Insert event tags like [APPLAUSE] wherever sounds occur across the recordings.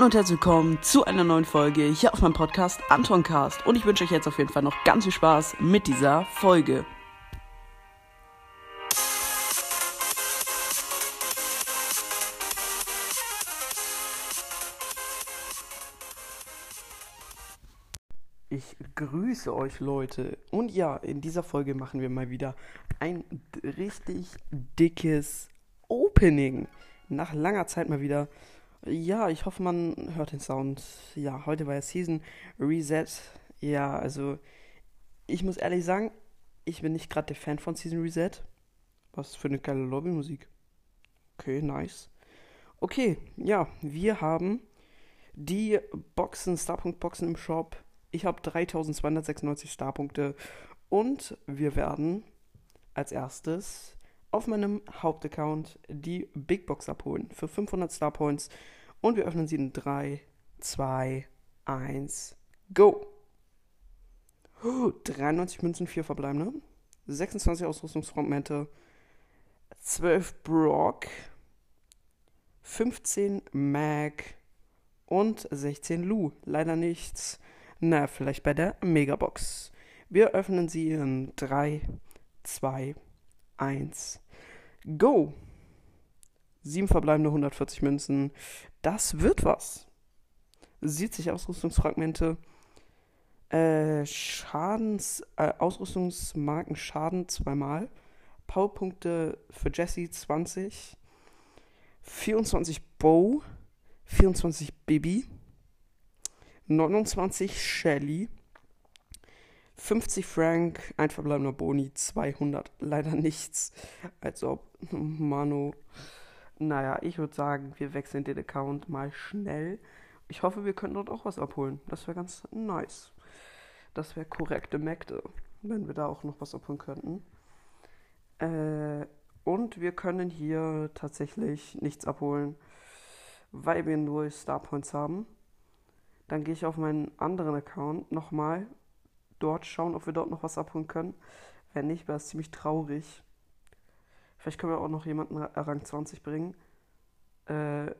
Hallo und herzlich willkommen zu einer neuen Folge hier auf meinem Podcast Antoncast. Und ich wünsche euch jetzt auf jeden Fall noch ganz viel Spaß mit dieser Folge. Ich grüße euch Leute. Und ja, in dieser Folge machen wir mal wieder ein richtig dickes Opening. Nach langer Zeit mal wieder. Ja, ich hoffe, man hört den Sound. Ja, heute war ja Season Reset. Ja, also ich muss ehrlich sagen, ich bin nicht gerade der Fan von Season Reset. Was für eine geile Lobbymusik. Okay, nice. Okay, ja, wir haben die Boxen, Starpunkt-Boxen im Shop. Ich habe 3296 Starpunkte und wir werden als erstes auf meinem Hauptaccount die Big Box abholen für 500 Star Points und wir öffnen sie in 3, 2, 1, go! [GASPS] 93 Münzen, 4 verbleibende, 26 Ausrüstungsfragmente, 12 Brock, 15 Mag und 16 Lu. Leider nichts. Na, vielleicht bei der Megabox. Wir öffnen sie in 3, 2, 1, go! 7 verbleibende 140 Münzen. Das wird was. Sieht sich Ausrüstungsfragmente. Äh, Schadens, äh, Ausrüstungsmarken Schaden zweimal. Powerpunkte für Jesse 20. 24 Bow. 24 Bibi. 29 Shelly. 50 Frank, ein verbleibender Boni, 200. Leider nichts. Als ob Mano. Naja, ich würde sagen, wir wechseln den Account mal schnell. Ich hoffe, wir können dort auch was abholen. Das wäre ganz nice. Das wäre korrekte Mägde, wenn wir da auch noch was abholen könnten. Äh, und wir können hier tatsächlich nichts abholen, weil wir nur Star Points haben. Dann gehe ich auf meinen anderen Account nochmal dort schauen, ob wir dort noch was abholen können. Wenn nicht, wäre es ziemlich traurig. Vielleicht können wir auch noch jemanden Rang 20 bringen. Äh,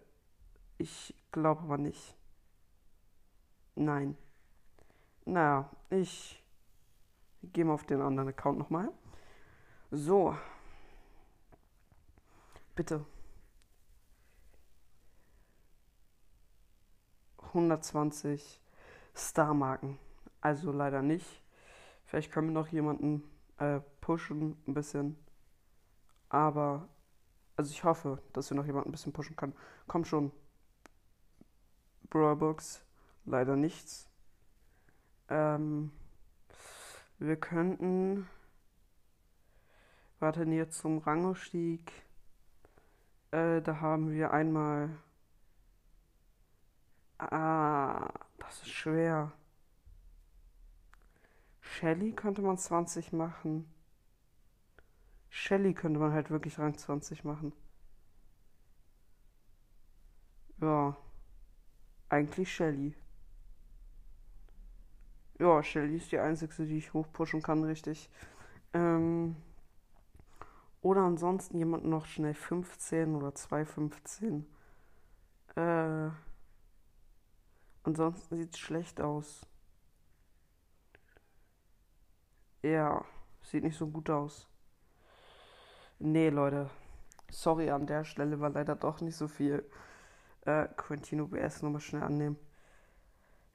ich glaube aber nicht. Nein. Naja, ich gehe mal auf den anderen Account nochmal. So. Bitte. 120 Star-Marken. Also leider nicht. Vielleicht können wir noch jemanden äh, pushen, ein bisschen. Aber, also ich hoffe, dass wir noch jemanden ein bisschen pushen können. Komm schon. Brawlbox, leider nichts. Ähm, wir könnten. Warten jetzt zum Rangaufstieg. Äh, da haben wir einmal. Ah, das ist schwer. Shelly könnte man 20 machen. Shelly könnte man halt wirklich Rang 20 machen. Ja. Eigentlich Shelly. Ja, Shelly ist die einzige, die ich hochpushen kann, richtig. Ähm, oder ansonsten jemand noch schnell 15 oder 2,15. Äh, ansonsten sieht es schlecht aus. Ja, sieht nicht so gut aus. Nee, Leute. Sorry an der Stelle, war leider doch nicht so viel. Äh, Quintino BS nochmal schnell annehmen.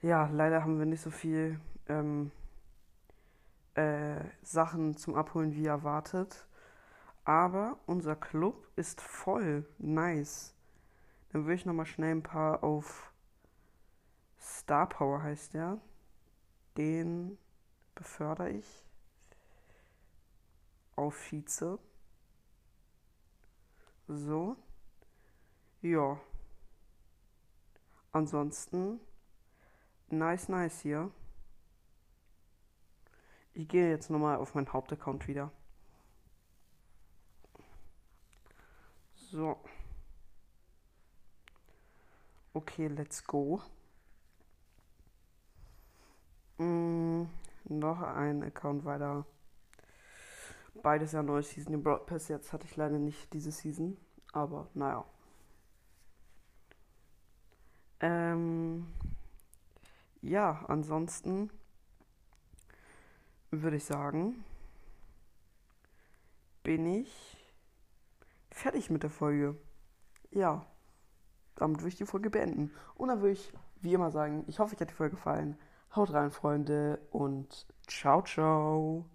Ja, leider haben wir nicht so viel ähm, äh, Sachen zum Abholen wie erwartet. Aber unser Club ist voll. Nice. Dann würde ich nochmal schnell ein paar auf Star Power heißt der. Den befördere ich auf Vize. So. Ja. Ansonsten, nice, nice hier. Ich gehe jetzt nochmal auf meinen Hauptaccount wieder. So. Okay, let's go. Mm, noch ein Account weiter. Beides ja neue Season. Den Broad Pass jetzt hatte ich leider nicht diese Season. Aber naja. Ähm, ja, ansonsten würde ich sagen, bin ich fertig mit der Folge. Ja, damit würde ich die Folge beenden. Und dann würde ich, wie immer, sagen, ich hoffe, euch hat die Folge gefallen. Haut rein, Freunde, und ciao, ciao.